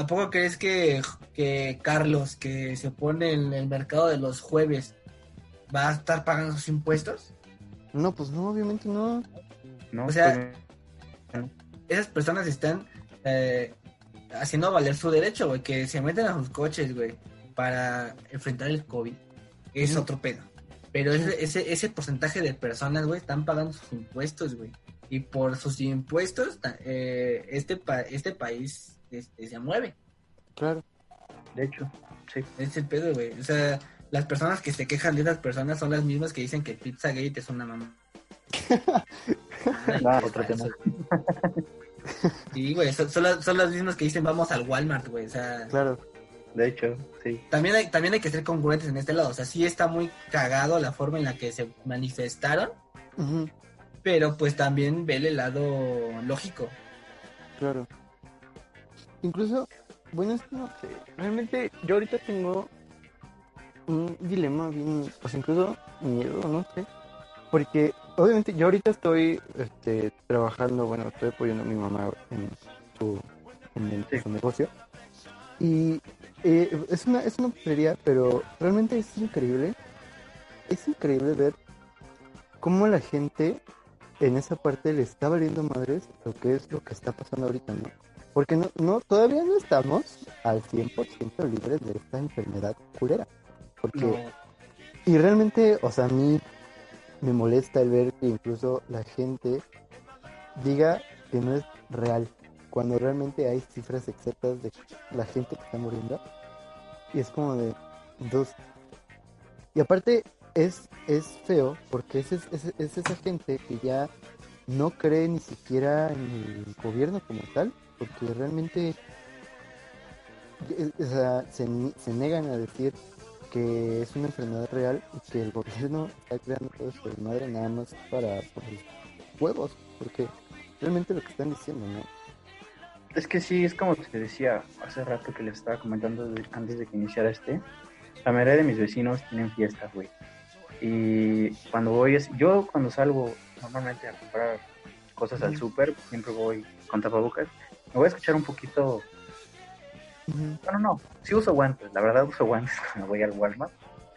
¿a poco crees que, que Carlos, que se pone en el mercado de los jueves, va a estar pagando sus impuestos? No, pues no, obviamente no. ¿no? O sea, Pues, Esas personas están eh, haciendo valer su derecho, güey, que se meten a sus coches, güey, para enfrentar el COVID. Es otro pedo. Pero ese, ese, ese porcentaje de personas, güey, están pagando sus impuestos, güey. Y por sus impuestos, eh, este, pa- este país este, se mueve. Claro. de hecho, sí. Es el pedo, güey. O sea, las personas que se quejan de esas personas son las mismas que dicen que Pizzagate es una mamá. Ay, Ah, qué otro falso. Sí, güey, son, son las, son las mismas que dicen vamos al Walmart, güey. O sea, Claro. De hecho, sí. también hay, también hay que ser congruentes en este lado. O sea, sí está muy cagado la forma en la que se manifestaron, pero pues también vele el lado lógico. Claro. Incluso, bueno, es que no sé. Realmente, yo ahorita tengo un dilema bien, pues incluso miedo, no sé. Porque, obviamente, yo ahorita estoy este, trabajando, bueno, estoy apoyando a mi mamá en su, en el- Sí. su negocio. Y eh, es una es una tontería, pero realmente es increíble. Es increíble ver cómo la gente en esa parte le está valiendo madres lo que es lo que está pasando ahorita, ¿no? Porque no, no todavía no estamos al 100% libres de esta enfermedad culera. Porque, No, y realmente, o sea, a mí me molesta el ver que incluso la gente diga que no es real, cuando realmente hay cifras exactas de la gente que está muriendo. Y es como de dos. Y aparte es, es feo porque es, es, es- es esa gente que ya no cree ni siquiera en el gobierno como tal, porque realmente eh, o sea, se, se negan a decir que es una enfermedad real y que el gobierno está creando todo de madre nada más para por los huevos, porque realmente lo que están diciendo, ¿no? Es que sí, es como te decía hace rato que les estaba comentando de- antes de que iniciara este. La mayoría de mis vecinos tienen fiestas, güey. Y cuando voy, es- yo cuando salgo normalmente a comprar cosas al súper, siempre voy con tapabocas. Me voy a escuchar un poquito. Bueno, no, sí uso guantes, la verdad uso guantes cuando voy al Walmart.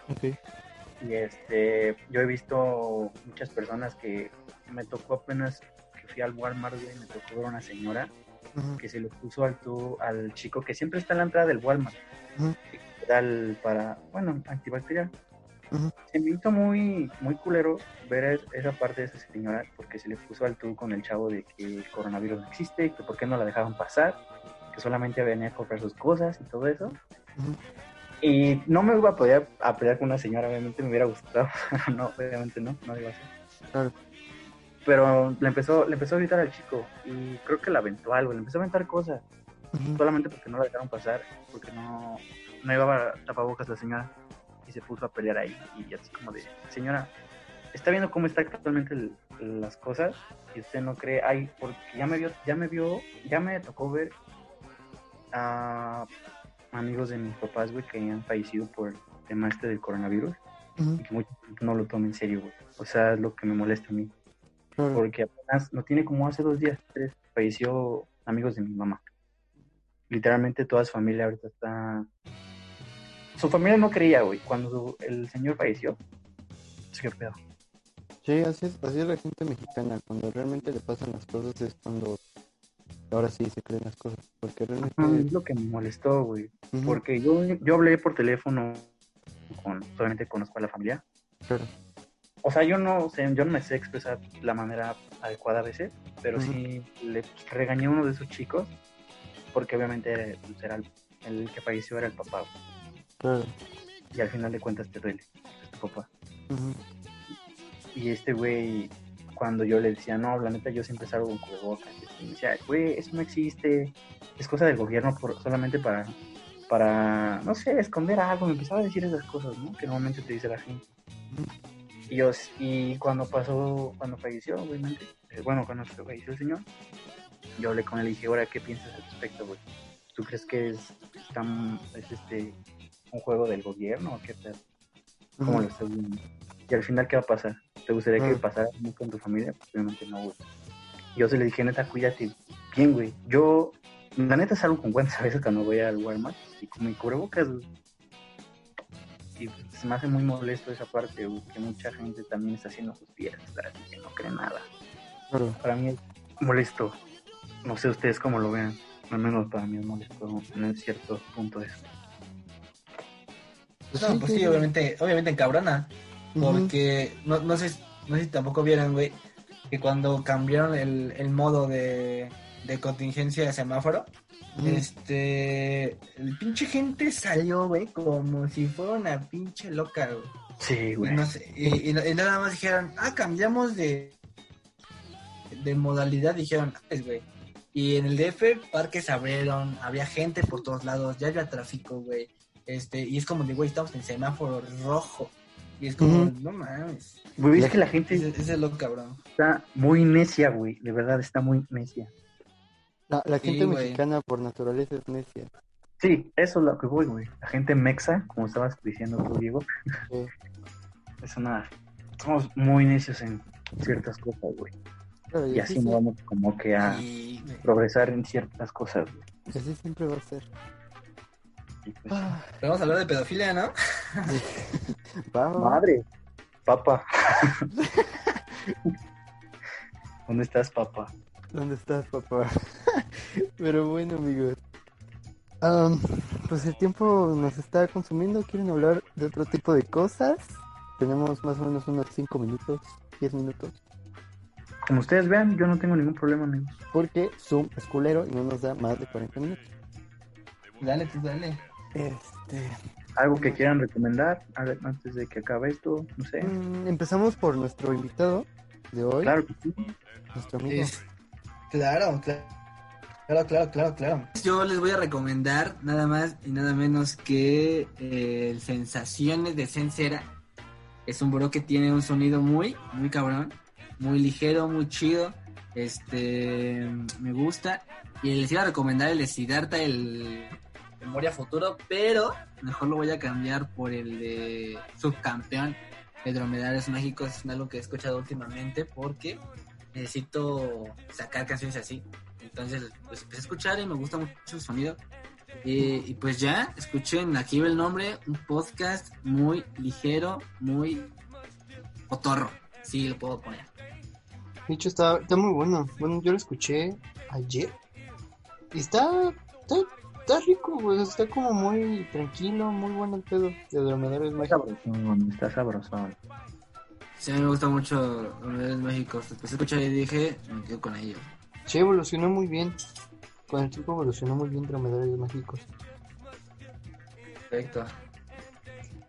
Ok. Y este, yo he visto muchas personas que me tocó apenas que fui al Walmart, güey, me tocó ver una señora que se le puso al, tu- al chico que siempre está en la entrada del Walmart. Ujú. que da el para, bueno, antibacterial. Se me hizo muy, muy culero ver es- esa parte de esa señora porque se le puso al tú con el chavo de que el coronavirus no existe, que por qué no la dejaban pasar, que solamente venía a comprar sus cosas y todo eso. Y no me iba a poder a pelear con una señora, obviamente me hubiera gustado, no, obviamente no, no iba a ser. Claro. Pero le empezó, le empezó a gritar al chico y creo que le aventó algo, le empezó a aventar cosas. Solamente porque no la dejaron pasar, porque no, no llevaba tapabocas la señora se puso a pelear ahí y así como de, señora, está viendo cómo está actualmente el- las cosas y usted no cree, ay, porque ya me vio, ya me vio, ya me tocó ver a amigos de mis papás, güey, que han fallecido por el tema este del coronavirus y que gente no lo toma en serio, güey. O sea, es lo que me molesta a mí porque apenas no tiene como hace dos días, tres, falleció amigos de mi mamá. Literalmente toda su familia ahorita está... Su familia no creía, güey, cuando su- el señor falleció. Sí, qué pedo. Sí, así es, así es la gente mexicana. Cuando realmente le pasan las cosas es cuando ahora sí se creen las cosas. Porque realmente. Ajá, Es lo que me molestó, güey. Porque yo, yo hablé por teléfono con, solamente conozco a la familia. claro. O sea, yo no sé, yo no me sé expresar la manera adecuada a veces, pero sí le regañé a uno de esos chicos, porque obviamente era, pues, era el, el que falleció era el papá, güey. Claro. y al final de cuentas te duele, es tu papá. Y este güey, cuando yo le decía, no, la neta, yo siempre salgo con cubrebocas, y me decía, güey, eso no existe, es cosa del gobierno por, solamente para, para, no sé, esconder algo, me empezaba a decir esas cosas, ¿no? Que normalmente te dice la gente. Y yo, y cuando pasó, cuando falleció, obviamente, eh, bueno, cuando falleció el señor, yo hablé con él y dije, ahora, ¿qué piensas al respecto, güey? ¿Tú crees que es, tan- es este, un juego del gobierno o qué tal? ¿Cómo lo estás viendo? Y al final, ¿qué va a pasar? ¿Te gustaría que Ah. pasara con tu familia? Pues obviamente no, güey. Yo se le dije, neta, cuídate bien, güey. Yo, la neta, salgo con guantes a veces cuando voy al Walmart y con mi cubrebocas, güey. Y pues, se me hace muy molesto esa parte, güey, que mucha gente también está haciendo sus fiestas y que no cree nada. Claro. Para mí es molesto. No sé ustedes cómo lo vean. Al menos para mí es molesto en cierto punto eso. No, pues sí, obviamente, obviamente encabrona. Porque no, no sé, no sé si tampoco vieron, güey, que cuando cambiaron el, el modo de, de contingencia de semáforo, este, el pinche gente salió, güey, como si fuera una pinche loca, güey. Sí, güey. no sé, y, y- y nada más dijeron, ah, cambiamos de, de modalidad, dijeron, pues, güey. Y en el DF, parques abrieron, había gente por todos lados, ya había tráfico, güey. Este, y es como de, güey, estamos en semáforo rojo. Y es como, no mames. Güey, La- es que la gente Ese, ese es lo cabrón. está muy necia, güey. De verdad, está muy necia. La, la Sí, gente güey. mexicana por naturaleza es necia. Sí, eso es lo que voy, güey. La gente mexa, como estabas diciendo tú, Diego, Sí. es una... Somos muy necios en ciertas cosas, güey. Claro, y Y así, así no vamos como que a Y, progresar en ciertas cosas, güey. así siempre va a ser. Y pues, Vamos a hablar de pedofilia, ¿no? Madre, papá. ¿Dónde estás, papá? ¿Dónde estás, papá? Pero bueno, amigos. Am, pues el tiempo nos está consumiendo. ¿Quieren hablar de otro tipo de cosas? Tenemos más o menos unos 5 minutos, 10 minutos. Como ustedes vean, yo no tengo ningún problema, amigos. Porque Zoom es culero y no nos da más de 40 minutos. Dale, tú dale. Este, ¿Algo que quieran recomendar a ver, antes de que acabe esto? No sé. mm, empezamos por nuestro invitado de hoy, Claro que sí. nuestro amigo. Es- claro, claro. Claro, claro, claro, claro. Yo les voy a recomendar nada más y nada menos que eh, Sensaciones de Sensera. Es un bro que tiene un sonido muy, muy cabrón, muy ligero, muy chido. Este, me gusta. Y les iba a recomendar el de Siddhartha, el Memoria Futuro, pero mejor lo voy a cambiar por el de Subcampeón de Dromedarios Mágicos. Es algo que he escuchado últimamente porque necesito sacar canciones así. Entonces, pues empecé a escuchar y me gusta mucho su sonido. Y, y pues ya, escuchen, aquí el nombre, un podcast muy ligero, muy cotorro. Sí, lo puedo poner. De hecho, está, está muy bueno. Bueno, yo lo escuché ayer. Y está, está rico, güey. Está como muy tranquilo, muy bueno el pedo de dromedarios Está mágicos. está sabrosón. Sí, a mí me gusta mucho Dromedarios Mágicos. Empecé a escuchar y dije, me quedo con ellos. Sí, evolucionó muy bien. Con el tiempo evolucionó muy bien dromedarios mágicos. Perfecto.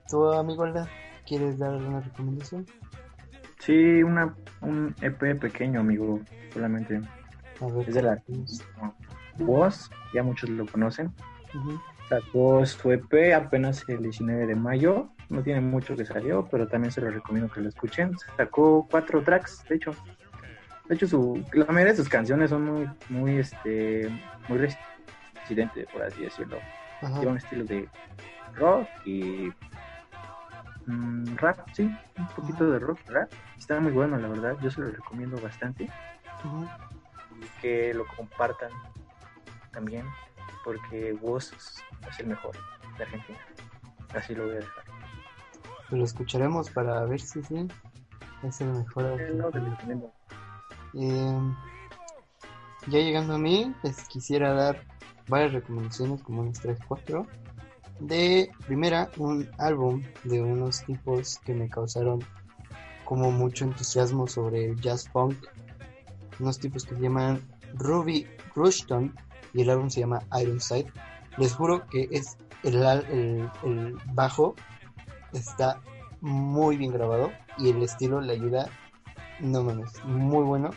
¿Tu amigo Alda, quieres dar alguna recomendación? Sí, una, un EP pequeño, amigo, solamente. A ver, Es de la- ¿tienes? Woz, ya muchos lo conocen. Ujú. Sacó su EP apenas el 19 de mayo. No tiene mucho que salió, pero también se lo recomiendo que lo escuchen. Sacó cuatro tracks, de hecho. De hecho, su, la mayoría de sus canciones son muy, muy, este, muy residentes, por así decirlo. Ajá. Lleva un estilo de rock y mm, rap, sí, un poquito de rock, rap. Está muy bueno, la verdad. Yo se lo recomiendo bastante y que lo compartan también, porque Woz es el mejor de Argentina. Así lo voy a dejar. Pues lo escucharemos para ver si sí es el mejor. Eh, no. Eh, ya llegando a mí, les quisiera dar varias recomendaciones, como unas 3, 4. De primera, un álbum de unos tipos que me causaron como mucho entusiasmo sobre el jazz funk. Unos tipos que se llaman Ruby Rushton y el álbum se llama Ironside. Les juro que es el, bajo está muy bien grabado y el estilo le ayuda no mames, muy bueno.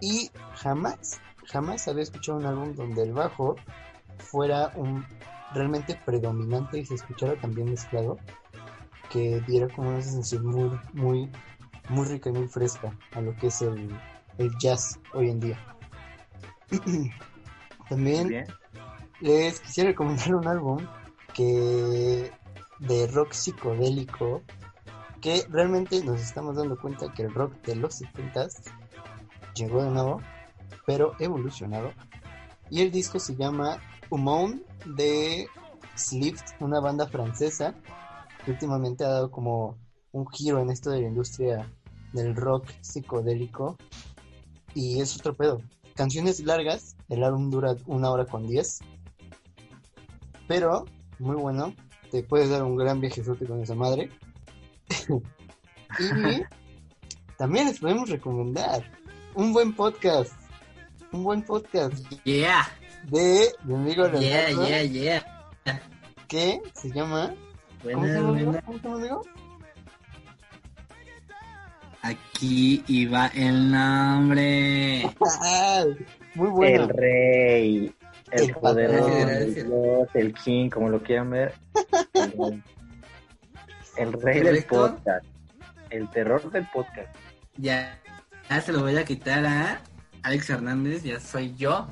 Y jamás, jamás había escuchado un álbum donde el bajo fuera un realmente predominante y se escuchara también mezclado, que diera como una sensación muy, muy, muy rica y muy fresca a lo que es el jazz hoy en día. También les quisiera recomendar un álbum que de rock psicodélico que realmente nos estamos dando cuenta que el rock de los 70s llegó de nuevo, pero evolucionado. Y el disco se llama Humon de Slift, una banda francesa que últimamente ha dado como un giro en esto de la industria del rock psicodélico. Y es otro pedo. Canciones largas, el álbum dura una hora con diez. Pero, muy bueno, te puedes dar un gran viajezote con esa madre. y también les podemos recomendar un buen podcast. Un buen podcast Yeah, de mi amigo yeah, Leonardo yeah, yeah. que se llama. ¿Cómo se Buena, llama? buena. ¿Cómo se llama? Aquí iba el nombre. Muy bueno. El rey, el, El poderoso, el dios, el king, como lo quieran ver. El rey, El rey del podcast. El terror del podcast. Ya, ya se lo voy a quitar a Alex Hernández, ya soy yo.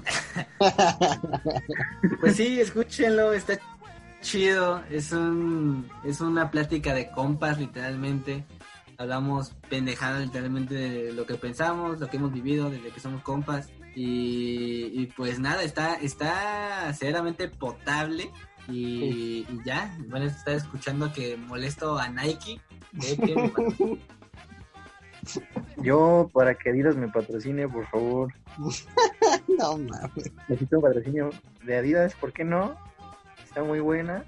pues sí, escúchenlo, está chido. Es un es una plática de compas, literalmente. Hablamos pendejada literalmente de lo que pensamos, lo que hemos vivido desde que somos compas. Y, y pues nada, está, está severamente potable. Y, y ya, a estar escuchando que molesto a Nike. Que. Yo, para que Adidas me patrocine, por favor. no mames. Necesito un patrocinio de Adidas, ¿por qué no? Está muy buena.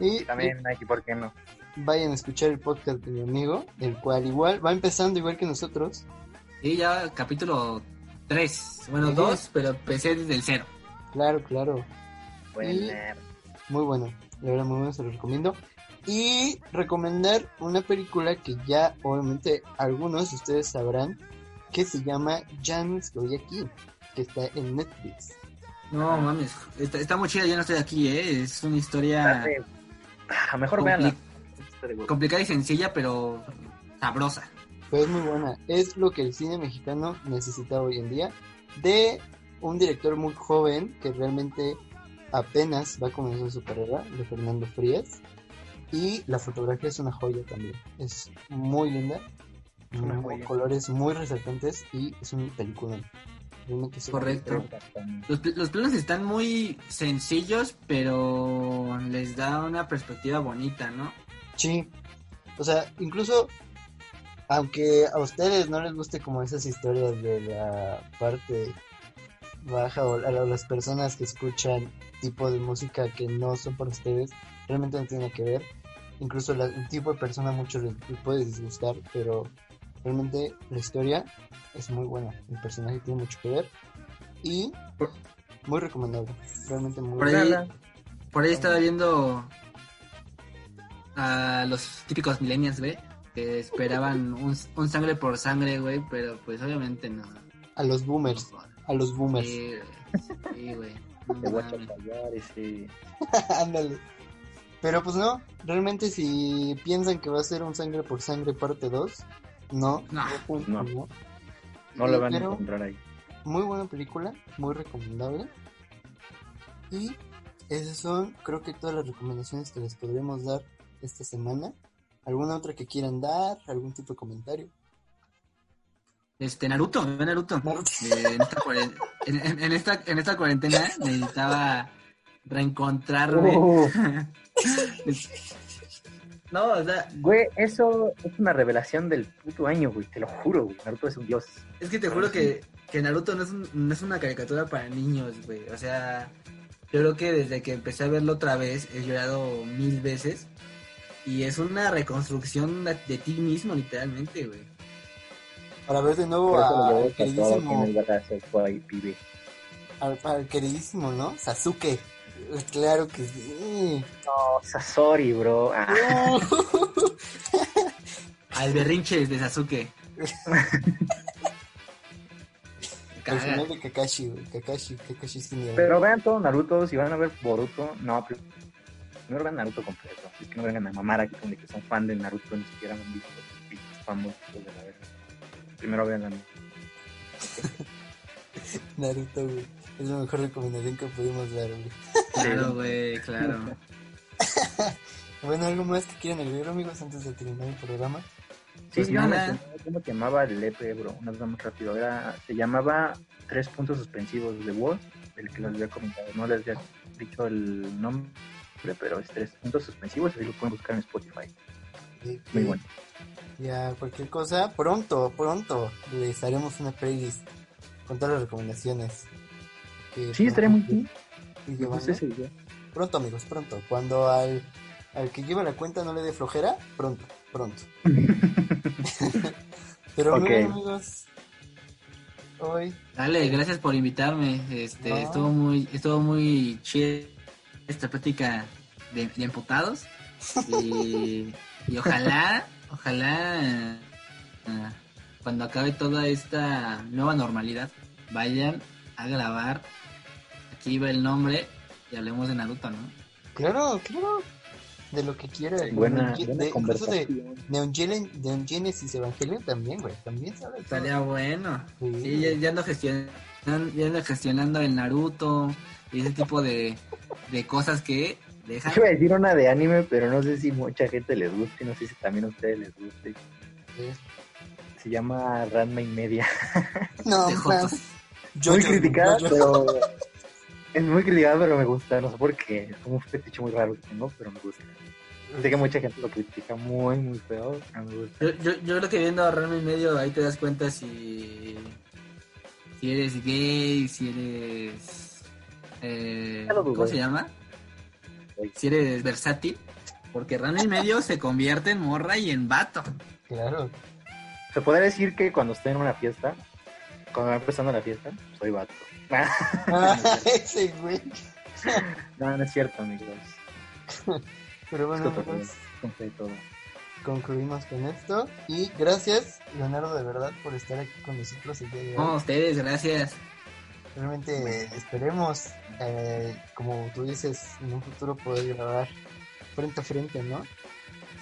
Y También Nike, ¿por qué no? vayan a escuchar el podcast de mi amigo, el cual igual va empezando igual que nosotros. Sí, ya capítulo 3. Bueno, Ujú. 2, pero empecé desde el cero. Claro, claro. Buena. Muy bueno. La verdad, muy bueno, se lo recomiendo. Y recomendar una película que ya, obviamente, algunos de ustedes sabrán, que se llama Ya no estoy aquí, que está en Netflix. No mames, está, está muy chida, ya no estoy aquí, ¿eh? Es una historia Ah, mejor compli- veanla. complicada y sencilla, pero sabrosa. Pues es muy buena. Es lo que el cine mexicano necesita hoy en día. De un director muy joven que realmente apenas va comenzando su carrera, de Fernando Frías. Y la fotografía es una joya también. Es muy linda. una muy- joya. colores muy resaltantes y es un película. Realmente es una Correcto. Los, pl- los planos están muy sencillos, pero les da una perspectiva bonita, ¿no? Sí. O sea, incluso aunque a ustedes no les guste como esas historias de la parte baja o a las personas que escuchan tipo de música que no son para ustedes, realmente no tiene que ver. Incluso la- el tipo de persona a muchos les, les puede disgustar, pero realmente la historia es muy buena. El personaje tiene mucho que ver y muy recomendable. Realmente muy Por ahí, por ahí estaba viendo a los típicos millennials, güey, que esperaban un, un sangre por sangre, güey, pero pues obviamente no. A los boomers. a los boomers. Sí, güey. Sí, güey. No Te voy a ese... Ándale. Pero pues no, realmente si piensan que va a ser un sangre por sangre parte 2, no. No. No. no. No lo van a Pero encontrar ahí. muy buena película, muy recomendable. Y esas son, creo que todas las recomendaciones que les podremos dar esta semana. ¿Alguna otra que quieran dar? ¿Algún tipo de comentario? Este, Naruto, ve Naruto. Naruto. Eh, en, esta cuaren- en- en- en esta, en esta cuarentena necesitaba reencontrarme. Uh, no, o sea, güey, eso es una revelación del puto año, güey. Te lo juro, güey. Naruto es un dios. es que te juro que, que Naruto no es, un- no es una caricatura para niños, güey. O sea, yo creo que desde que empecé a verlo otra vez he llorado mil veces. Y es una reconstrucción de, de ti mismo, literalmente, güey. Para ver de nuevo lo al queridísimo, al, al queridísimo, ¿no? Sasuke. Claro que sí. No, Sasori, bro. Ah, Al berrinche de Sasuke. El Caga. final de Kakashi, güey. Kakashi, Kakashi es genial. Pero vean todo Naruto, si van a ver Boruto, no, pri- primero vean Naruto completo. Es que no vengan a mamar aquí con que son fan de Naruto, ni siquiera han visto los pinches famosos de la verga. Primero vean Naruto. Naruto, güey. Es la mejor recomendación que pudimos dar, güey. Claro, güey, claro. Bueno, ¿algo más que quieran agregar, amigos, antes de terminar el programa? Sí, Pues yo nada. cómo se llamaba el EP, bro. Una vez más rápido. Era, se llamaba Tres Puntos Suspensivos de Word, el que les había comentado. No les había dicho el nombre, pero es Tres Puntos Suspensivos, así lo pueden buscar en Spotify. Muy bueno. Ya, cualquier cosa, pronto, pronto les haremos una playlist con todas las recomendaciones. que Sí, estaría muy bien. gusta esa idea. Pronto, amigos, pronto. Cuando al, al que lleva la cuenta no le dé flojera, pronto, pronto. Pero Ok. bueno, amigos, hoy Dale, gracias por invitarme. Este, No. estuvo muy, estuvo muy chida esta plática de, de emputados. Y, y ojalá, ojalá eh, cuando acabe toda esta nueva normalidad, vayan a grabar. Aquí va el nombre y hablemos de Naruto, ¿no? Claro, claro. De lo que quiera. Buena, De- buena de- incluso de conversación. Neon, Genesis Evangelion también, güey. También sabes. Estaría bueno. Sí. Sí, ya, ya ando gestionando, ya ando gestionando el Naruto y ese tipo de, de cosas que dejan. Yo iba a decir una de anime, pero no sé si mucha gente les guste, no sé si también a ustedes les guste. Sí. Se llama Ranma y media. No. Jotos. Yo- muy yo- criticada, yo- pero es muy criticada, pero me gusta. No sé por qué. Es como un fetiche muy raro que tengo, pero me gusta. Sé que mucha gente lo critica muy, muy feo. pero me gusta. Yo, yo, yo creo que viendo a Ranma y medio ahí te das cuenta si, si eres gay, si eres... eh. ¿Cómo se llama? Si eres versátil. Porque Ranma y medio se convierte en morra y en vato. Claro. Se podría decir que cuando estoy en una fiesta, cuando va empezando la fiesta, soy vato. Ah, ese güey. no, no es cierto, amigos. Pero bueno, amigos, todo. concluimos con esto. Y gracias, Leonardo, de verdad, por estar aquí con nosotros el día de hoy. No, ustedes, gracias. Realmente eh, esperemos, eh, como tú dices, en un futuro poder grabar frente a frente, ¿no?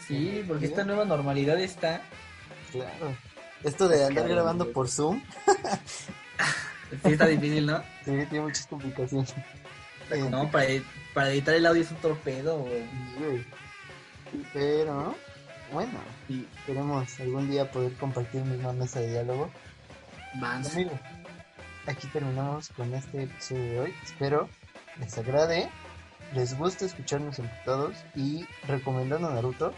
Sí, porque esta nueva normalidad está... Claro. Esto de andar Claro, grabando por Zoom, Sí, está difícil, ¿no? sí, tiene muchas complicaciones. Eh, No, para, para editar el audio es un torpedo, güey. Pero, bueno, Sí, esperemos algún día poder compartir misma mesa de diálogo. Aquí terminamos con este episodio de hoy. Espero les agrade, les guste escucharnos emputados y recomendando Naruto.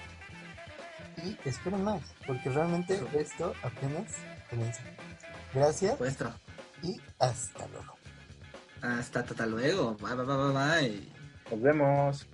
Y esperen más, porque realmente esto apenas comienza. Gracias Puesto. y hasta luego. Hasta, hasta luego. Bye, bye, bye, bye, bye. Nos vemos.